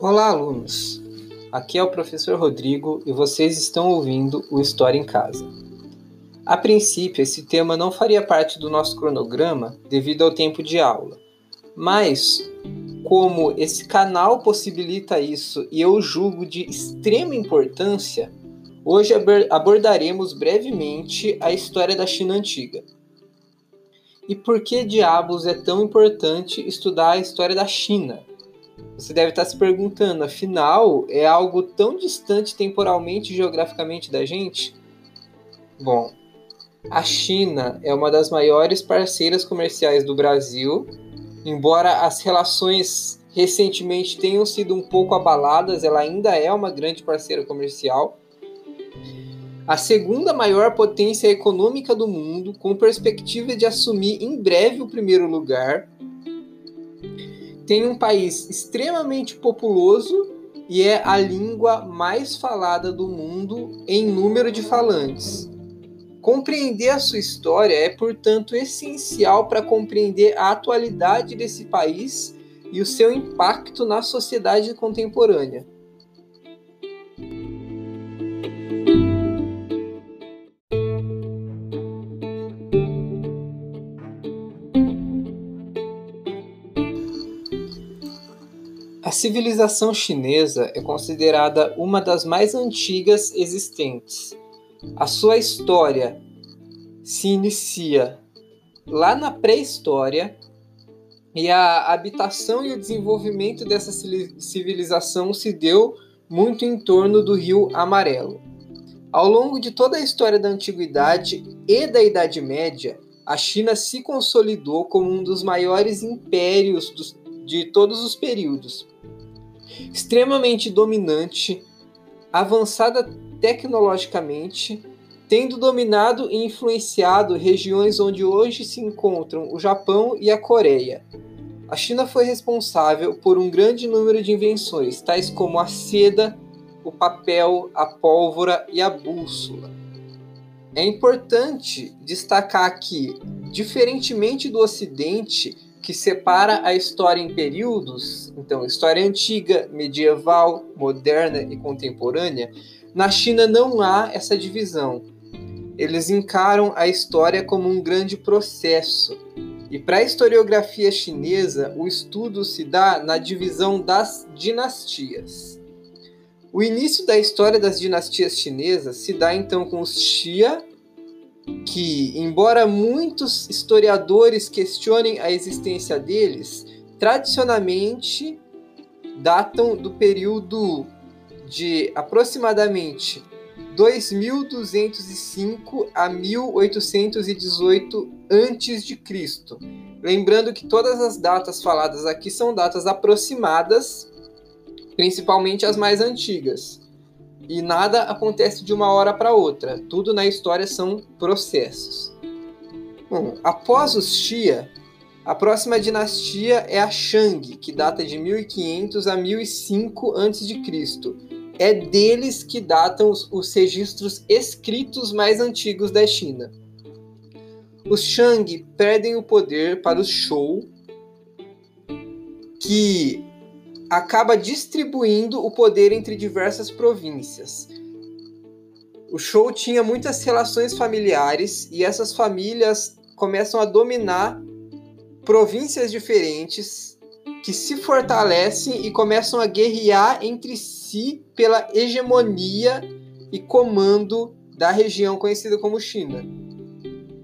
Olá, alunos! Aqui é o professor Rodrigo e vocês estão ouvindo o História em Casa. A princípio, esse tema não faria parte do nosso cronograma devido ao tempo de aula, mas como esse canal possibilita isso e eu julgo de extrema importância, hoje abordaremos brevemente a história da China antiga. E por que diabos é tão importante estudar a história da China? Você deve estar se perguntando, afinal, é algo tão distante temporalmente e geograficamente da gente? Bom, a China é uma das maiores parceiras comerciais do Brasil, embora as relações recentemente tenham sido um pouco abaladas, ela ainda é uma grande parceira comercial. A segunda maior potência econômica do mundo, com perspectiva de assumir em breve o primeiro lugar, tem um país extremamente populoso e é a língua mais falada do mundo em número de falantes. Compreender a sua história é, portanto, essencial para compreender a atualidade desse país e o seu impacto na sociedade contemporânea. A civilização chinesa é considerada uma das mais antigas existentes. A sua história se inicia lá na pré-história e a habitação e o desenvolvimento dessa civilização se deu muito em torno do Rio Amarelo. Ao longo de toda a história da antiguidade e da Idade Média, a China se consolidou como um dos maiores impérios dos, de todos os períodos. Extremamente dominante, avançada tecnologicamente, tendo dominado e influenciado regiões onde hoje se encontram o Japão e a Coreia. A China foi responsável por um grande número de invenções, tais como a seda, o papel, a pólvora e a bússola. É importante destacar que, diferentemente do Ocidente, que separa a história em períodos, então história antiga, medieval, moderna e contemporânea, na China não há essa divisão. Eles encaram a história como um grande processo. E para a historiografia chinesa, o estudo se dá na divisão das dinastias. O início da história das dinastias chinesas se dá então com os Xia que, embora muitos historiadores questionem a existência deles, tradicionalmente datam do período de aproximadamente 2205 a 1818 a.C. Lembrando que todas as datas faladas aqui são datas aproximadas, principalmente as mais antigas. E nada acontece de uma hora para outra. Tudo na história são processos. Bom, após os Xia, a próxima dinastia é a Shang, que data de 1500 a 1005 a.C. É deles que datam os, os registros escritos mais antigos da China. Os Shang perdem o poder para os Shou, que acaba distribuindo o poder entre diversas províncias. O show tinha muitas relações familiares e essas famílias começam a dominar províncias diferentes que se fortalecem e começam a guerrear entre si pela hegemonia e comando da região conhecida como China.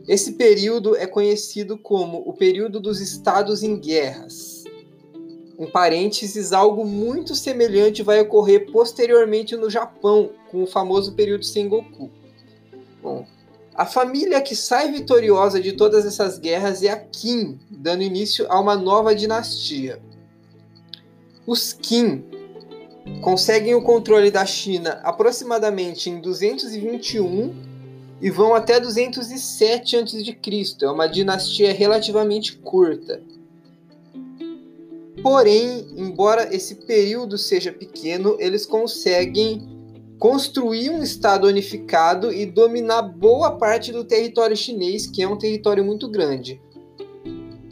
Esse período é conhecido como o período dos estados em guerras um parênteses, algo muito semelhante vai ocorrer posteriormente no Japão, com o famoso período Sengoku. Bom, a família que sai vitoriosa de todas essas guerras é a Qin, dando início a uma nova dinastia. Os Qin conseguem o controle da China aproximadamente em 221 e vão até 207 a.C. É uma dinastia relativamente curta. Porém, embora esse período seja pequeno, eles conseguem construir um estado unificado e dominar boa parte do território chinês, que é um território muito grande.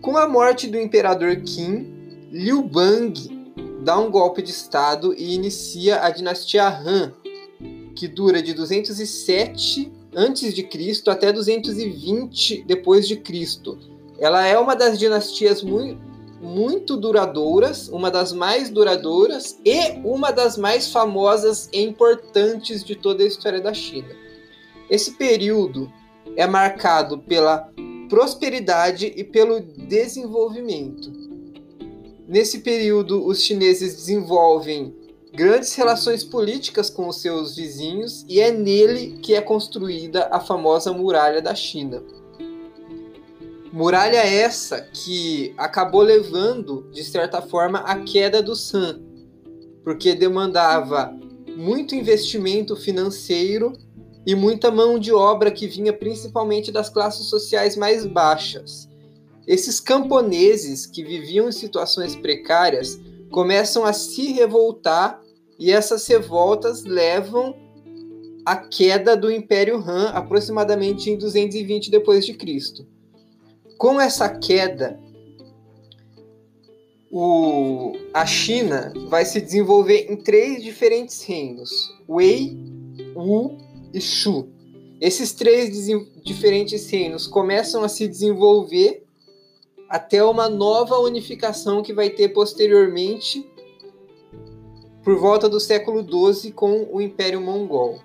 Com a morte do imperador Qin, Liu Bang dá um golpe de Estado e inicia a dinastia Han, que dura de 207 antes de Cristo até 220 depois de Cristo. Ela é uma das dinastias muito, muito duradouras, uma das mais duradouras e uma das mais famosas e importantes de toda a história da China. Esse período é marcado pela prosperidade e pelo desenvolvimento. Nesse período, os chineses desenvolvem grandes relações políticas com os seus vizinhos e é nele que é construída a famosa Muralha da China. Muralha essa que acabou levando, de certa forma, a queda do Han, porque demandava muito investimento financeiro e muita mão de obra que vinha principalmente das classes sociais mais baixas. Esses camponeses que viviam em situações precárias começam a se revoltar e essas revoltas levam à queda do Império Han aproximadamente em 220 depois de Cristo. Com essa queda, o, a China vai se desenvolver em três diferentes reinos: Wei, Wu e Shu. Esses três diferentes reinos começam a se desenvolver até uma nova unificação que vai ter posteriormente por volta do século XII com o Império Mongol.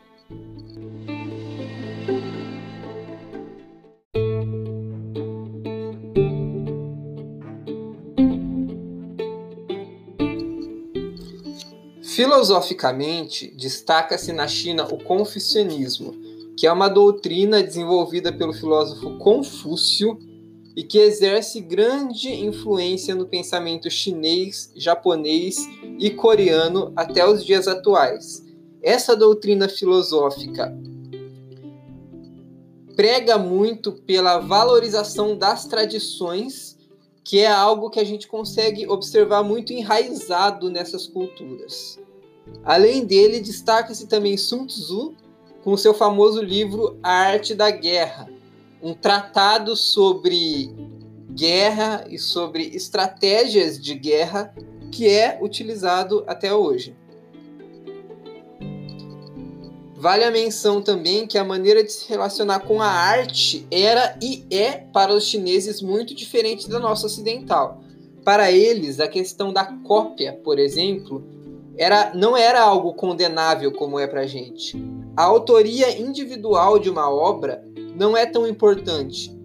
Filosoficamente, destaca-se na China o confucionismo, que é uma doutrina desenvolvida pelo filósofo Confúcio e que exerce grande influência no pensamento chinês, japonês e coreano até os dias atuais. Essa doutrina filosófica prega muito pela valorização das tradições, que é algo que a gente consegue observar muito enraizado nessas culturas. Além dele, destaca-se também Sun Tzu com seu famoso livro A Arte da Guerra, um tratado sobre guerra e sobre estratégias de guerra que é utilizado até hoje. Vale a menção também que a maneira de se relacionar com a arte era e é para os chineses muito diferente da nossa ocidental. Para eles, a questão da cópia, por exemplo, era, não era algo condenável como é para gente. A autoria individual de uma obra não é tão importante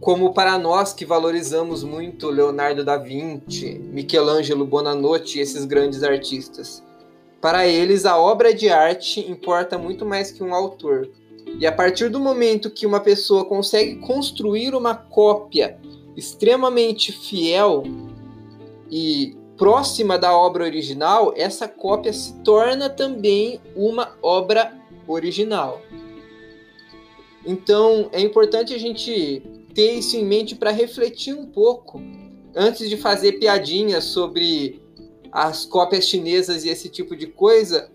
como para nós que valorizamos muito Leonardo da Vinci, Michelangelo Buonarroti e esses grandes artistas. Para eles, a obra de arte importa muito mais que um autor. E a partir do momento que uma pessoa consegue construir uma cópia extremamente fiel e próxima da obra original, essa cópia se torna também uma obra original. Então é importante a gente ter isso em mente para refletir um pouco antes de fazer piadinhas sobre as cópias chinesas e esse tipo de coisa,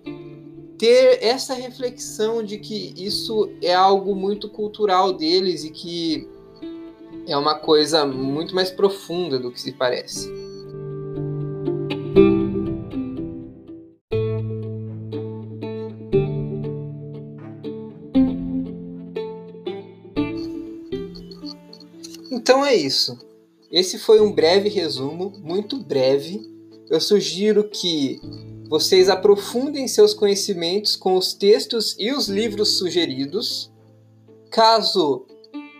ter essa reflexão de que isso é algo muito cultural deles e que é uma coisa muito mais profunda do que se parece. É isso. Esse foi um breve resumo, muito breve. Eu sugiro que vocês aprofundem seus conhecimentos com os textos e os livros sugeridos. Caso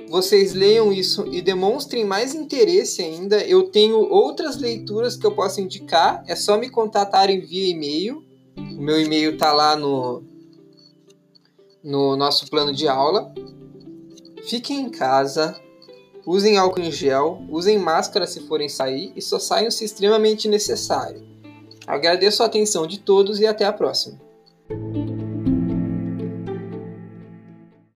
vocês leiam isso e demonstrem mais interesse ainda, eu tenho outras leituras que eu posso indicar. É só me contatarem via e-mail. O meu e-mail está lá no, no nosso plano de aula. Fiquem em casa, Usem álcool em gel, usem máscara se forem sair e só saiam se extremamente necessário. Agradeço a atenção de todos e até a próxima.